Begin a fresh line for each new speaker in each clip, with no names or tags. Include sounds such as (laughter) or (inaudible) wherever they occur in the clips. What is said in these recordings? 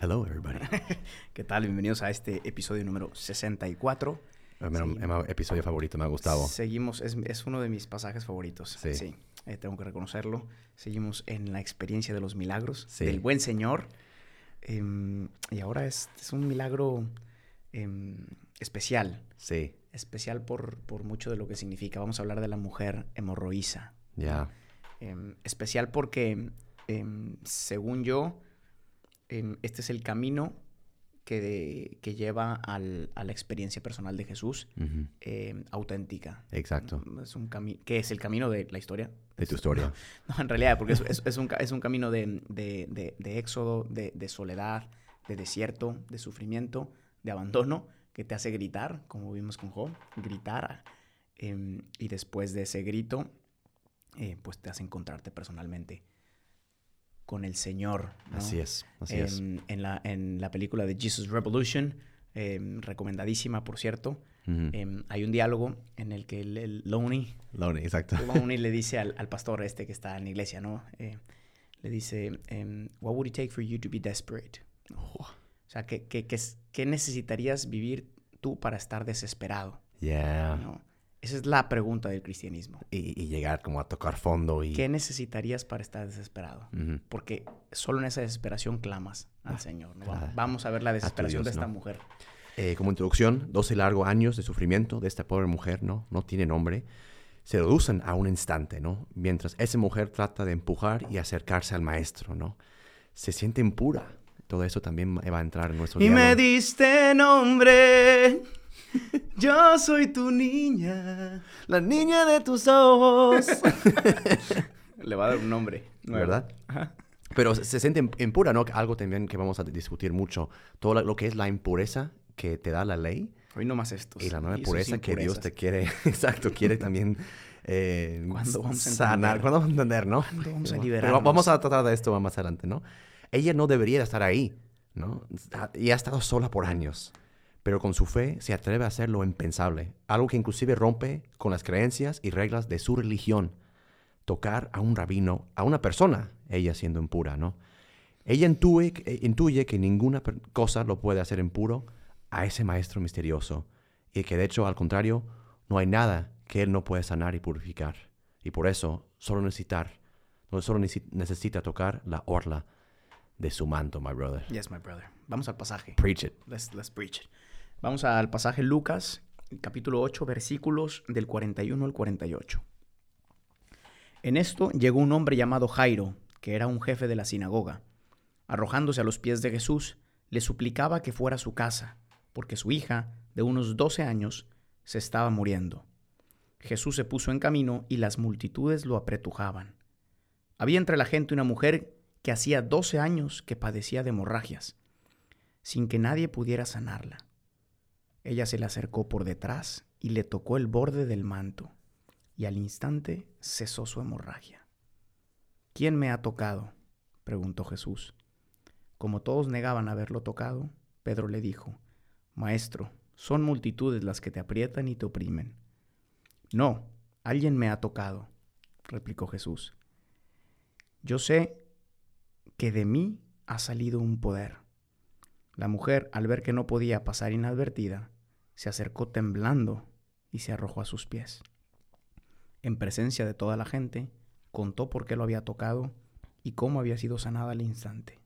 Hello, everybody. (laughs)
¿Qué tal? Bienvenidos a este episodio número 64.
Mi mi episodio favorito, me ha gustado.
Seguimos, es, es uno de mis pasajes favoritos.
Sí.
eh, tengo que reconocerlo. Seguimos en la experiencia de los milagros
Sí.
del buen Señor. Em, y ahora es, es un milagro em, especial.
Sí,
Especial por, por mucho de lo que significa. Vamos a hablar de la mujer hemorroísa.
ya.
Em, especial porque, según yo, em, este es el camino que, de- que lleva al- a la experiencia personal de Jesús
Ujú.
em, auténtica.
Exacto.
Es un que es el camino de la historia.
De tu historia. (laughs)
No, en realidad, porque es, es- es un, es un camino de, de- de- éxodo, de, de soledad, de desierto, de sufrimiento, de abandono, que te hace gritar, como vimos con Job, gritar. em, y después de ese grito, eh, pues te hace encontrarte personalmente con el Señor. ¿no?
Así es, así es.
En, en la, en la película de Jesus Revolution, em, recomendadísima, por cierto,
Ujú.
em, hay un diálogo en el que el, el Loney,
Lonely, exacto.
Loney le dice al, al pastor este que está en la iglesia, ¿no? Eh, le dice, em, what would it take for you to be desperate? O sea, ¿qué, qué, qué, qué necesitarías vivir tú para estar desesperado?
Yeah.
¿no? Esa es la pregunta del cristianismo.
Y, y llegar como a tocar fondo y...
¿Qué necesitarías para estar desesperado? Porque solo en esa desesperación clamas al
Ah,
Señor. ¿no?
claro.
Vamos a ver la desesperación
Dios,
de esta
¿no?
mujer.
Eh, como introducción, 12 largos años de sufrimiento de esta pobre mujer, ¿no? No tiene nombre. Se reducen a un instante, ¿no? Mientras esa mujer trata de empujar y acercarse al maestro, ¿no? Se siente impura. Todo eso también va a entrar en nuestro
Y me diste nombre, (laughs) yo soy tu niña.
La niña de tus ojos.
Le va a dar un nombre. nuevo.
¿Verdad?
Ajá.
Pero se siente impura, ¿no? Algo también que vamos a discutir mucho. Todo lo- que es la impureza que te da la ley
Hoy no más estos.
y la nueva
y
pureza que Dios te quiere, (laughs) exacto, quiere (laughs) también eh,
¿Cuándo vamos a
sanar. ¿Cuándo vamos a entender, no?
¿Cuándo vamos a
Pero
liberarnos?
vamos a tratar de esto más adelante, ¿no? Ella no debería estar ahí, ¿no? Y ha estado sola por años. Pero con su fe se atreve a hacer lo impensable. Algo que inclusive rompe con las creencias y reglas de su religión. Tocar a un rabino, a una persona, ella siendo impura, ¿no? Ella intuye, eh, intuye que ninguna cosa lo puede hacer impuro a ese maestro misterioso y que de hecho, al contrario, no hay nada que él no pueda sanar y purificar. Y por eso solo necesitar, solo necesi- necesita tocar la orla de su manto, my brother.
Yes, my brother. Vamos al pasaje.
Preach it.
Let's, let's preach it. Vamos al pasaje Lucas, capítulo 8, versículos del 41 al 48. En esto llegó un hombre llamado Jairo, que era un jefe de la sinagoga. Arrojándose a los pies de Jesús, le suplicaba que fuera a su casa, porque su hija, de unos 12 años, se estaba muriendo. Jesús se puso en camino y las multitudes lo apretujaban. Había entre la gente una mujer que hacía 12 años que padecía de hemorragias, sin que nadie pudiera sanarla. Ella se le acercó por detrás y le tocó el borde del manto, y al instante cesó su hemorragia. ¿Quién me ha tocado? preguntó Jesús. Como todos negaban haberlo tocado, Pedro le dijo, Maestro, son multitudes las que te aprietan y te oprimen. No, alguien me ha tocado, replicó Jesús. Yo sé que de mí ha salido un poder. La mujer, al ver que no podía pasar inadvertida, se acercó temblando y se arrojó a sus pies. En presencia de toda la gente, contó por qué lo había tocado y cómo había sido sanada al instante.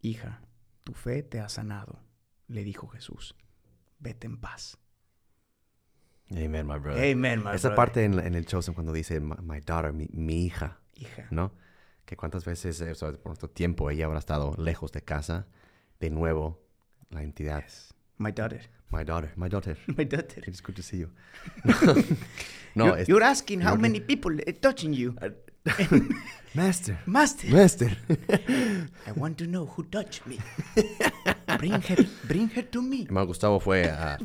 Hija, tu fe te ha sanado, le dijo Jesús. Vete en paz.
Amen, my brother.
Amen, my
Esa
brother.
parte en, en el Chosen cuando dice my, daughter, mi, mi hija,
Hija.
¿no? Que cuántas veces, eh, o sea, por nuestro tiempo, ella habrá estado lejos de casa. De nuevo, la entidad.
Yes. My daughter.
My daughter, my daughter. (laughs)
My daughter.
It's good to see you. (laughs) no,
you're, you're asking how
you're-
many people are touching you. (laughs)
Master,
Master,
master.
I want to know who touched me. Bring her, bring her to me.
Hermano Gustavo fue a,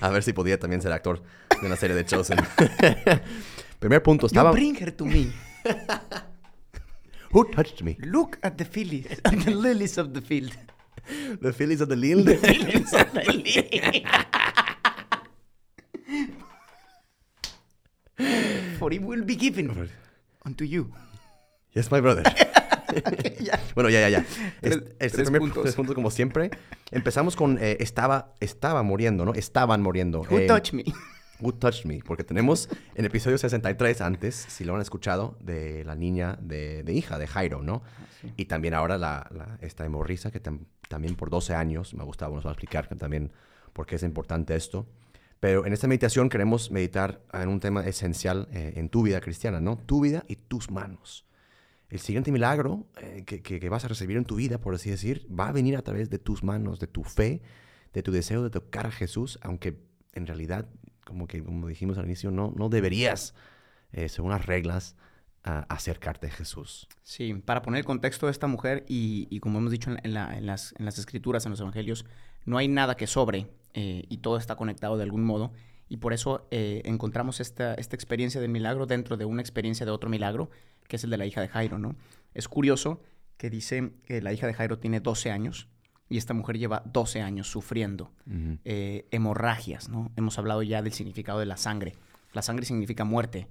a ver si podía también ser actor de una serie de Chosen. Primer punto,
You
estaba...
bring her to me.
Who touched me?
Look at the lilies, at the lilies of the field.
The Phillies of the (laughs) Lille.
Lilies of the it will be given unto you.
Yes, my brother. (laughs)
Ya.
Bueno, ya, ya, ya.
Tres-
Este, este
tres
primer
puntos.
tres puntos, como siempre. Empezamos con eh, estaba, estaba muriendo, ¿no? Estaban muriendo.
Who
Eh,
touched me?
Who Touched Me, porque tenemos en episodio 63 antes, si lo han escuchado, de la niña de, de hija de Jairo, ¿no? Y también ahora la, la- esta hemorrisa, que tam- también por 12 años, me gustaba, nos va a explicar también por qué es importante esto. Pero en esta meditación queremos meditar en un tema esencial eh, en tu vida cristiana, ¿no? Tu vida y tus manos. El siguiente milagro eh, que, que- que vas a recibir en tu vida, por así decir, va a venir a través de tus manos, de tu fe, de tu deseo de tocar a Jesús, aunque en realidad, como que como dijimos al inicio, no, no deberías, eh, según las reglas, a- acercarte a Jesús.
Sí, para poner el contexto de esta mujer y, y como hemos dicho en, la- en la- en las, en las escrituras, en los evangelios, no hay nada que sobre eh, y todo está conectado de algún modo. Y por eso eh, encontramos esta, esta experiencia del milagro dentro de una experiencia de otro milagro, que es el de la hija de Jairo, ¿no? Es curioso que dice que la hija de Jairo tiene 12 años y esta mujer lleva 12 años sufriendo eh, hemorragias, ¿no? Hemos hablado ya del significado de la sangre. La sangre significa muerte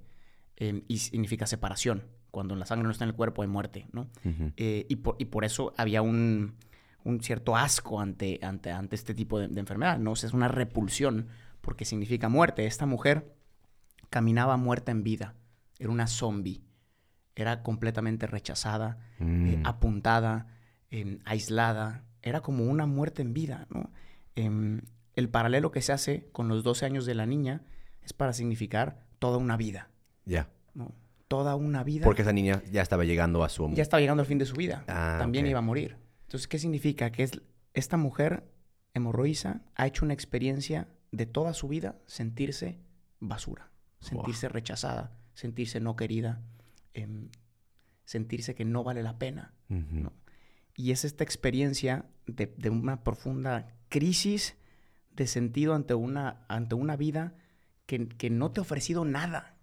eh, y significa separación. Cuando la sangre no está en el cuerpo hay muerte, ¿no? Eh, y, por, y por eso había un, un cierto asco ante, ante, ante este tipo de, de enfermedad, ¿no? O sea, es una repulsión porque significa muerte. Esta mujer caminaba muerta en vida, era una zombie, era completamente rechazada, eh,
Mm.
apuntada, em, aislada, era como una muerte en vida, ¿no? Em, el paralelo que se hace con los 12 años de la niña es para significar toda una vida,
Ya.
¿no? Toda una vida.
Porque esa niña ya estaba llegando a su...
ya estaba llegando al fin de su vida.
Ah,
También iba a morir. Entonces, ¿qué significa? Que es, esta mujer hemorroísa ha hecho una experiencia de toda su vida sentirse basura, sentirse rechazada, sentirse no querida, em, sentirse que no vale la pena. ¿no? Y es esta experiencia de, de una profunda crisis de sentido ante una, ante una vida que, que no te ha ofrecido nada,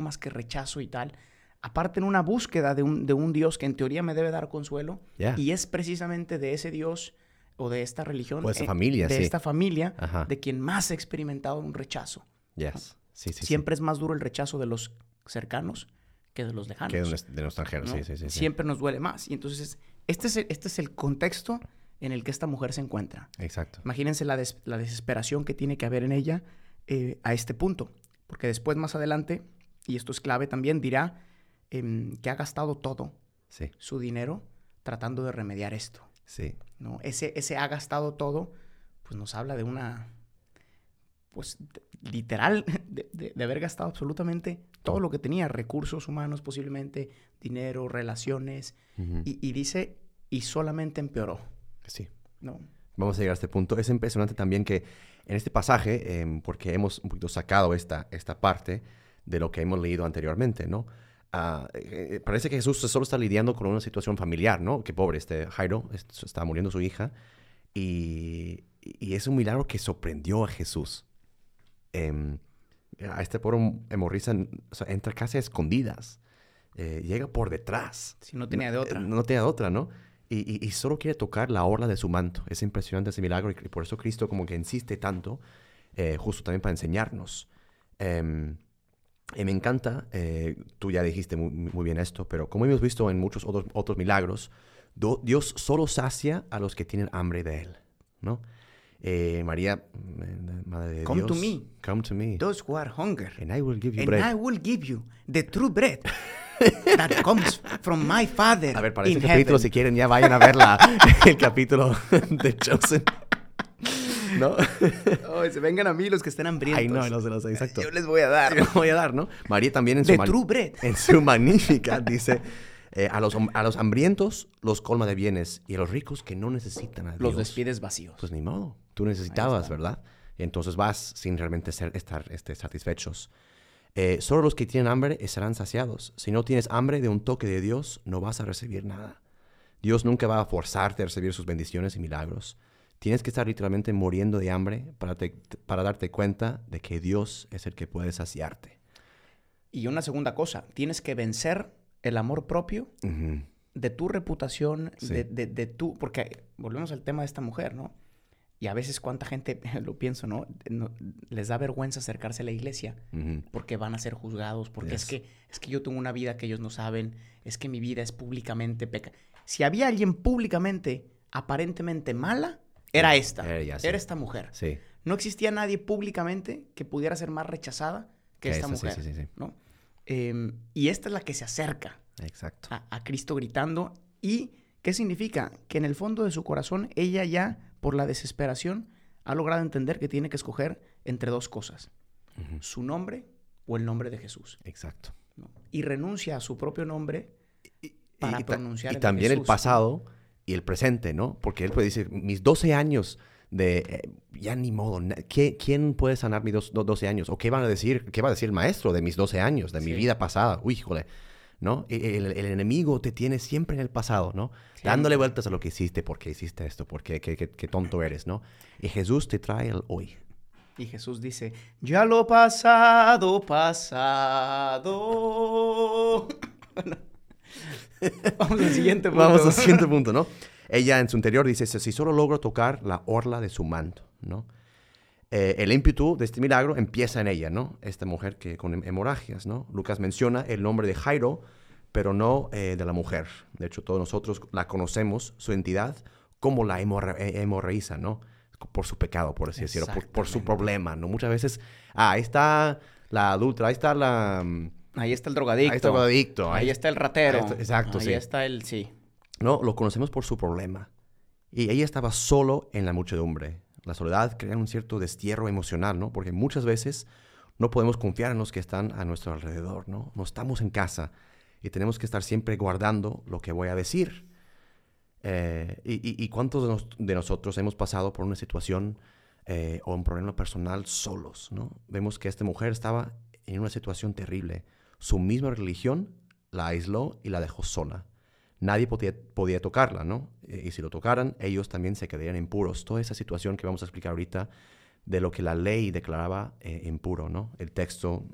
más que rechazo y tal. Aparte en una búsqueda de un, de un Dios que en teoría me debe dar consuelo. Y es precisamente de ese Dios o de esta religión.
O
eh,
familia,
De
sí.
esta familia
Ajá.
de quien más ha experimentado un rechazo.
Yes. Sí, sí.
Siempre es más duro el rechazo de los cercanos que de los lejanos.
Que de un, de un extranjero,
¿no?
sí, sí, sí. sí.
Siempre nos duele más. Y entonces, este es, el, este es el contexto en el que esta mujer se encuentra.
Exacto.
Imagínense la, des- la desesperación que tiene que haber en ella eh, a este punto. Porque después, más adelante, y esto es clave también, dirá em, que ha gastado todo
Sí,
su dinero tratando de remediar esto.
sí.
¿no? Ese, ese ha gastado todo, pues nos habla de una, pues literal, (laughs) de, de- de haber gastado absolutamente todo lo que tenía, recursos humanos posiblemente, dinero, relaciones, y dice, y solamente empeoró,
Sí.
¿no?
Vamos a llegar a este punto. Es impresionante también que en este pasaje, em, porque hemos un poquito sacado esta, esta parte de lo que hemos leído anteriormente, ¿no? Ah, eh, eh, parece que Jesús solo está lidiando con una situación familiar, ¿no? Que pobre, este Jairo, est- está muriendo su hija. Y, y es un milagro que sorprendió a Jesús. Em, a este pobre hemorriza o sea, entra casi a escondidas. Eh, llega por detrás.
Si no tenía de otra.
No, tenía de otra, ¿no? Y, y- y solo quiere tocar la orla de su manto. Es impresionante ese milagro y por eso Cristo como que insiste tanto, eh, justo también para enseñarnos. Em, y me encanta, eh, tú ya dijiste muy, muy bien esto, pero como hemos visto en muchos otros, otros milagros, do- Dios solo sacia a los que tienen hambre de Él, ¿no? Eh, María, eh, Madre de
Come to
Dios,
me.
come to me,
Those who are hunger,
and I will give you
and
bread.
I will give you the true bread that (laughs) comes from my Father
A ver, para
in
este capítulo,
heaven.
si quieren, ya vayan a ver la, (laughs) el capítulo de Chosen. ¿No? (laughs)
Oh, se vengan a mí los que estén hambrientos.
Ay, no, no sé, no sé, exacto.
Yo les voy a dar. (laughs)
Te lo voy a dar, ¿no? María también en su,
true (laughs)
en su magnífica dice, eh, a, los, a los hambrientos los colma de bienes y a los ricos que no necesitan a Dios.
Los despides vacíos.
Pues ni modo, tú necesitabas. ¿verdad? Entonces vas sin realmente ser, estar este, satisfechos. Eh, solo los que tienen hambre serán saciados. Si no tienes hambre de un toque de Dios, no vas a recibir nada. Dios nunca va a forzarte a recibir sus bendiciones y milagros. Tienes que estar literalmente muriendo de hambre para, para darte cuenta de que Dios es el que puede saciarte.
Y una segunda cosa, tienes que vencer el amor propio de tu reputación, de, de, tu... Porque volvemos al tema de esta mujer, ¿no? Y a veces cuánta gente, (laughs) lo pienso, ¿no? les da vergüenza acercarse a la iglesia porque van a ser juzgados, porque es, que, es que yo tengo una vida que ellos no saben, es que mi vida es públicamente peca. Si había alguien públicamente, aparentemente mala, era esta. Era, esta mujer.
Sí.
No existía nadie públicamente que pudiera ser más rechazada que, esta mujer. Sí, ¿no? Em, y esta es la que se acerca
Exacto.
A, Cristo gritando. ¿Y qué significa? Que en el fondo de su corazón ella ya, por la desesperación, ha logrado entender que tiene que escoger entre dos cosas. Su nombre o el nombre de Jesús.
Exacto.
Y renuncia a su propio nombre para pronunciar
y también el pasado y el presente, ¿no? Porque él puede decir, mis 12 años de, eh, ya ni modo, ¿quién puede sanar mis 12 años? ¿O qué van a decir, qué va a decir el maestro de mis 12 años, de mi vida pasada? Uy, híjole, ¿no? E, el, enemigo te tiene siempre en el pasado, ¿no? Dándole vueltas a lo que hiciste, porque hiciste esto, porque qué, qué, tonto eres, ¿no? Y Jesús te trae el hoy.
Y Jesús dice, ya lo pasado, pasado. (laughs) (laughs) Vamos al siguiente punto.
Vamos al (laughs) siguiente punto, ¿no? Ella en su interior dice, si solo logro tocar la orla de su manto, ¿no? Eh, el ímpetu de este milagro empieza en ella, ¿no? Esta mujer que con hemorragias, ¿no? Lucas menciona el nombre de Jairo, pero no eh, de la mujer. De hecho, todos nosotros la conocemos, su entidad, como la eh, hemorraíza, ¿no? Por su pecado, por así decirlo, por, su problema, ¿no? Muchas veces, ah, ahí está la adulta, ahí está la...
Ahí está el drogadicto.
Ahí está el drogadicto.
Ahí, está el ratero.
exacto,
sí. Ahí está el, sí.
No, lo conocemos por su problema. Y ella estaba solo en la muchedumbre. La soledad crea un cierto destierro emocional, ¿no? Porque muchas veces no podemos confiar en los que están a nuestro alrededor, ¿no? No estamos en casa y tenemos que estar siempre guardando lo que voy a decir. Eh, y, cuántos de, nosotros hemos pasado por una situación eh, o un problema personal solos, ¿no? Vemos que esta mujer estaba en una situación terrible. Su misma religión la aisló y la dejó sola nadie podía, podía tocarla, ¿no? Y si lo tocaran, ellos también se quedarían impuros. Toda esa situación que vamos a explicar ahorita de lo que la ley declaraba eh, impuro, ¿no? El texto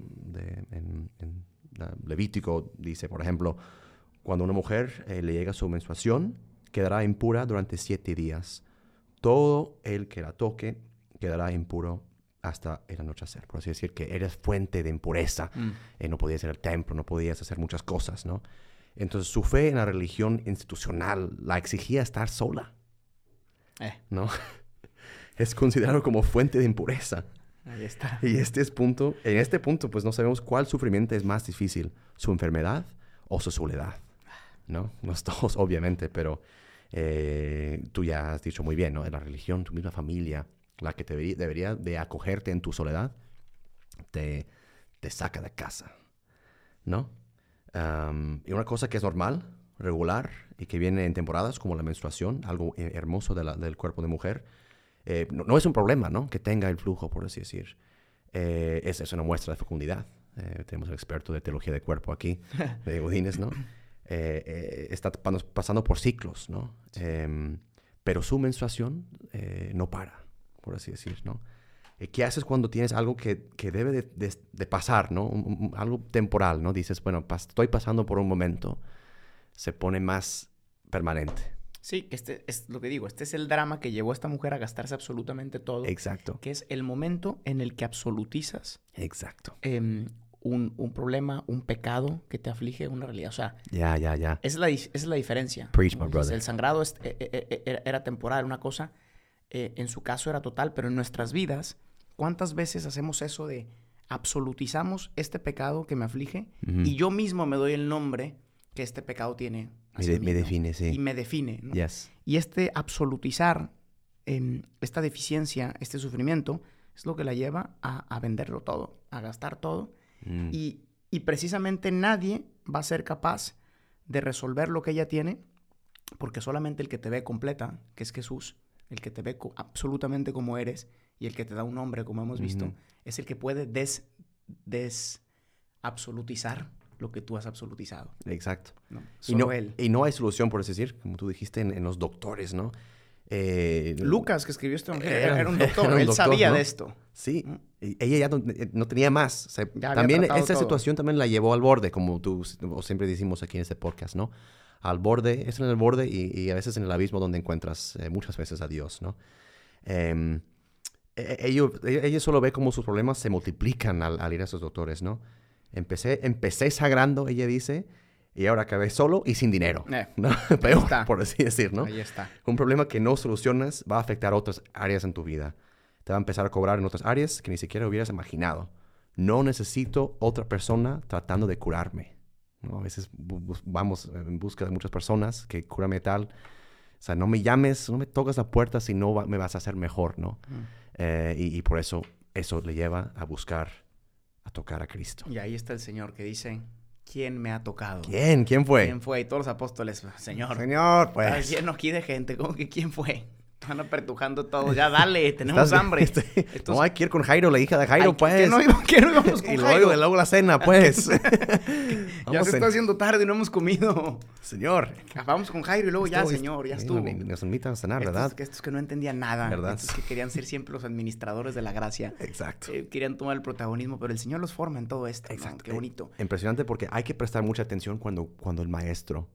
Levítico dice, por ejemplo, cuando una mujer eh, le llega su menstruación, quedará impura durante siete días. Todo el que la toque quedará impuro hasta el anochecer. Por así decir, que eres fuente de impureza. Mm. Eh, no podías ir al templo, no podías hacer muchas cosas, ¿no? Entonces su fe en la religión institucional la exigía estar sola.
Eh.
¿No? (laughs) es considerado como fuente de impureza.
Ahí está.
Y este es punto, en este punto, pues no sabemos cuál sufrimiento es más difícil, su enfermedad o su soledad. ¿No? Los dos, (laughs) obviamente, pero eh, tú ya has dicho muy bien, ¿no? En la religión, tu misma familia, la que te debería de acogerte en tu soledad, te, te saca de casa, ¿no? y una cosa que es normal, regular y que viene en temporadas como la menstruación, algo eh, hermoso del cuerpo de mujer, eh, no, es un problema, ¿no? Que tenga el flujo, por así decir. Eh, es, es, una muestra de fecundidad. tenemos el experto de teología de cuerpo aquí, (laughs) de Godínez, ¿no? está pasando por ciclos, ¿no? Em, pero su menstruación no para, por así decir, ¿no? Eh, ¿Qué haces cuando tienes algo que, que debe de, de, pasar, ¿no? algo temporal, ¿no? Dices, bueno, estoy pasando por un momento, se pone más permanente.
Sí, este es lo que digo, este es el drama que llevó a esta mujer a gastarse absolutamente todo.
Exacto.
Que es el momento en el que absolutizas.
Exacto.
Em, un, un, problema, un pecado que te aflige, una realidad. O sea,
ya, ya, ya.
Esa es la, es la diferencia.
Preach, my brother.
El sangrado es, e, e, e, era temporal, una cosa, eh, en su caso era total, pero en nuestras vidas ¿Cuántas veces hacemos eso de absolutizamos este pecado que me aflige y yo mismo me doy el nombre que este pecado tiene?
Me, define, sí.
Y me define. ¿no?
Yes.
Y este absolutizar em, esta deficiencia, este sufrimiento, es lo que la lleva a, venderlo todo, a gastar todo. Mm. Y, y precisamente nadie va a ser capaz de resolver lo que ella tiene, porque solamente el que te ve completa, que es Jesús, el que te ve absolutamente como eres, y el que te da un nombre, como hemos visto, es el que puede des, des absolutizar lo que tú has absolutizado.
Exacto.
¿no?
Y no,
él.
y no hay solución, por así decir, como tú dijiste, en, en los doctores, ¿no? Eh,
Lucas, que escribió este evangelio,
Era-
era, un doctor.
era un
él
doctor,
sabía
¿no?
de esto.
Sí, y ella ya no, eh, no tenía más. O sea, también
todo.
situación también la llevó al borde, como tú o siempre decimos aquí en este podcast, ¿no? Al borde, es en el borde y, y a veces en el abismo donde encuentras eh, muchas veces a Dios, ¿no? Em, e- ello- ella, ella solo ve cómo sus problemas se multiplican al, al ir a esos doctores, ¿no? Empecé, empecé sagrando, ella dice, y ahora acabé solo y sin dinero,
Eh,
¿no? (laughs) Peor,
está.
por así decir, ¿no?
Ahí está.
Un problema que no solucionas va a afectar otras áreas en tu vida. Te va a empezar a cobrar en otras áreas que ni siquiera hubieras imaginado. No necesito otra persona tratando de curarme. ¿No? A veces vamos en busca de muchas personas que cúrame tal. O sea, no me llames, no me tocas la puerta si no va- me vas a hacer mejor, ¿no?
Mm.
Eh, y, y por eso eso le lleva a buscar, a tocar a Cristo.
Y ahí está el Señor que dice, ¿quién me ha tocado?
¿Quién? ¿Quién fue?
¿Quién fue? Y todos los apóstoles, Señor.
Señor,
Está
pues.
lleno aquí de gente. ¿Cómo que quién fue? Están apertujando todo. Ya dale, (laughs) tenemos
Estás-
hambre.
este,
Estos-
No hay que ir con Jairo, la hija de Jairo,
Ay,
pues.
¿qué no, qué no íbamos (laughs) con
y
Jairo?
luego, y luego la cena, pues. (laughs)
Ya se
en-
está haciendo tarde y no hemos comido.
Señor.
Vamos con Jairo y luego ya, señor, ya estuvo.
ni- Nos invitan a cenar,
Estos,
¿verdad?
que estos que no entendían nada.
¿Verdad?
Estos que querían ser siempre los administradores de la gracia.
Exacto.
eh, querían tomar el protagonismo, pero el Señor los forma en todo esto. ¿no?
Exacto.
Qué bonito.
Impresionante porque hay que prestar mucha atención cuando, cuando el maestro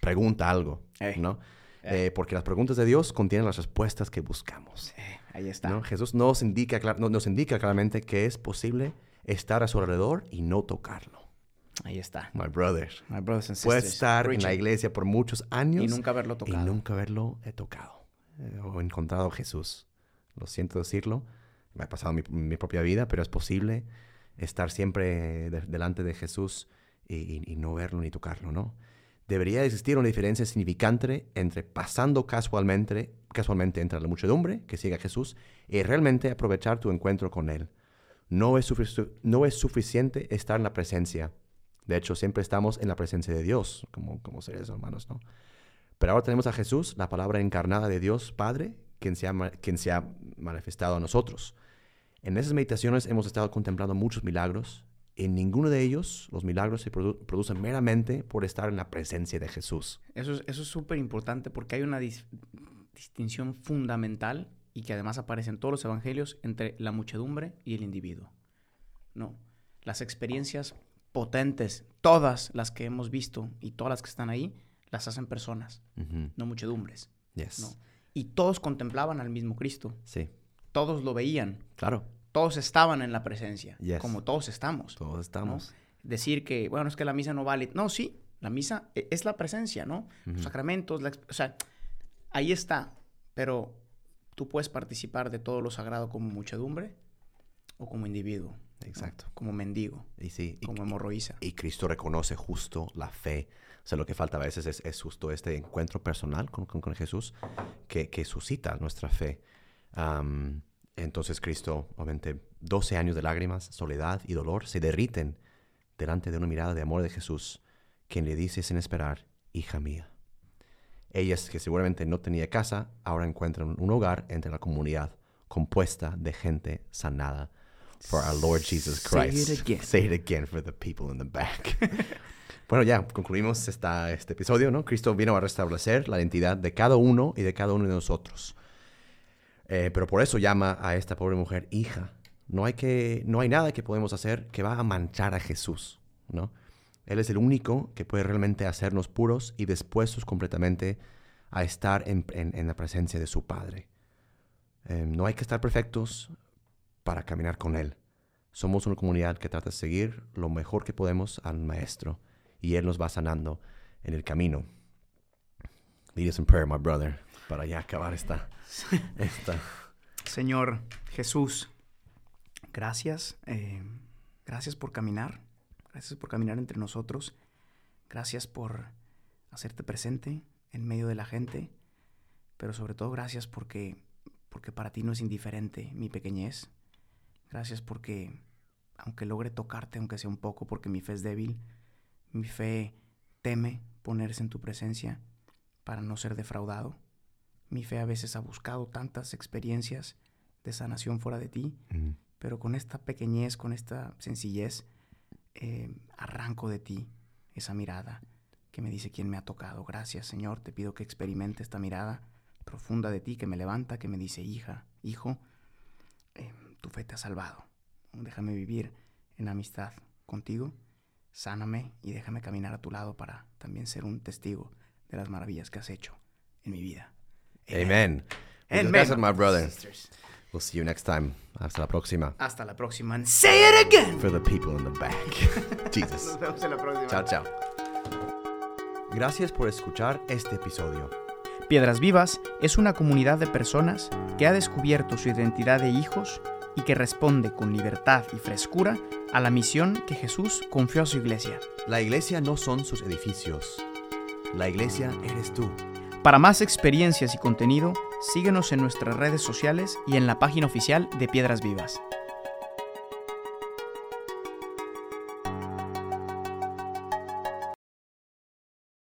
pregunta algo,
Eh,
¿no?
Eh.
Eh, porque las preguntas de Dios contienen las respuestas que buscamos.
Eh, ahí está.
¿no? Jesús nos indica, nos indica claramente que es posible estar a su alrededor y no tocarlo.
Ahí está.
My brother.
My brothers and sisters,
estar en
preaching.
la iglesia por muchos años
y nunca haberlo
y
tocado.
nunca haberlo he tocado eh, o encontrado a Jesús. Lo siento decirlo, me ha pasado en mi, mi propia vida, pero es posible estar siempre de- delante de Jesús y, y- y no verlo ni tocarlo, ¿no? Debería existir una diferencia significante entre pasando casualmente, casualmente entre la muchedumbre que sigue a Jesús y realmente aprovechar tu encuentro con Él. No es, suficiente estar en la presencia. De hecho, siempre estamos en la presencia de Dios, como, seres humanos, ¿no? Pero ahora tenemos a Jesús, la palabra encarnada de Dios Padre, quien se quien se ha manifestado a nosotros. En esas meditaciones hemos estado contemplando muchos milagros. En ninguno de ellos los milagros se produ- producen meramente por estar en la presencia de Jesús.
Eso es eso es súper importante porque hay una dis- distinción fundamental y que además aparece en todos los evangelios entre la muchedumbre y el individuo. No, las experiencias potentes, todas las que hemos visto y todas las que están ahí, las hacen personas, no muchedumbres.
Yes.
No. Y todos contemplaban al mismo Cristo,
Sí,
todos lo veían,
claro.
Todos estaban en la presencia,
Yes.
como todos estamos.
Todos estamos.
decir que, bueno, es que la misa no vale. No, sí, la misa e- es la presencia, ¿no? Los
Ujú.
sacramentos, la o sea, ahí está. Pero tú puedes participar de todo lo sagrado como muchedumbre o como individuo. ¿no?
Exacto.
Como mendigo,
Y sí,
como hemorroísa.
y Cristo reconoce justo la fe. O sea, lo que falta a veces es, es justo este encuentro personal con, con- con Jesús que, que suscita nuestra fe. Am, entonces Cristo, obviamente, 12 años de lágrimas, soledad y dolor se derriten delante de una mirada de amor de Jesús, quien le dice sin esperar, hija mía. Ellas, que seguramente no tenía casa, ahora encuentran un hogar entre la comunidad compuesta de gente sanada. For our Lord Jesus
Say it
Christ.
again. (laughs)
Say it again for the people in the back. (laughs) bueno, ya concluimos esta, este episodio, ¿no? Cristo vino a restablecer la identidad de cada uno y de cada uno de nosotros. Eh, pero por eso llama a esta pobre mujer hija. No hay, que, no hay nada que podemos hacer que va a manchar a Jesús, ¿no? Él es el único que puede realmente hacernos puros y dispuestos completamente a estar en, la presencia de su Padre. Eh, no hay que estar perfectos para caminar con Él. Somos una comunidad que trata de seguir lo mejor que podemos al Maestro y Él nos va sanando en el camino. Lead us in prayer, my brother, para ya acabar esta, esta
Señor Jesús, gracias. eh, gracias por caminar. Gracias por caminar entre nosotros. Gracias por hacerte presente en medio de la gente. Pero sobre todo gracias porque, porque para ti no es indiferente mi pequeñez. Gracias porque, aunque logre tocarte, aunque sea un poco, porque mi fe es débil, mi fe teme ponerse en tu presencia para no ser defraudado. Mi fe a veces ha buscado tantas experiencias de sanación fuera de ti, pero con esta pequeñez, con esta sencillez, eh, arranco de ti esa mirada que me dice quién me ha tocado. Gracias, Señor. Te pido que experimente esta mirada profunda de ti que me levanta, que me dice, hija, hijo, eh, tu fe te ha salvado. Déjame vivir en amistad contigo, sáname y déjame caminar a tu lado para también ser un testigo de las maravillas que has hecho en mi vida.
Amen.
Amen.
gracias, my brother.
Sisters.
We'll see you next time. Hasta la próxima.
Hasta la próxima. And say it again.
For the people in the back. (laughs) Jesus.
Nos vemos en la próxima.
Chao, chao. Gracias por escuchar este episodio.
Piedras Vivas es una comunidad de personas que ha descubierto su identidad de hijos y que responde con libertad y frescura a la misión que Jesús confió a su iglesia.
La iglesia no son sus edificios. La iglesia eres tú.
Para más experiencias y contenido, síguenos en nuestras redes sociales y en la página oficial de Piedras Vivas.